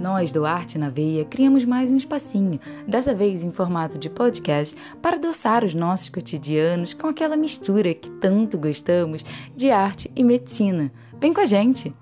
Nós do Arte na Veia criamos mais um espacinho, dessa vez em formato de podcast, para adoçar os nossos cotidianos com aquela mistura que tanto gostamos de arte e medicina. Vem com a gente!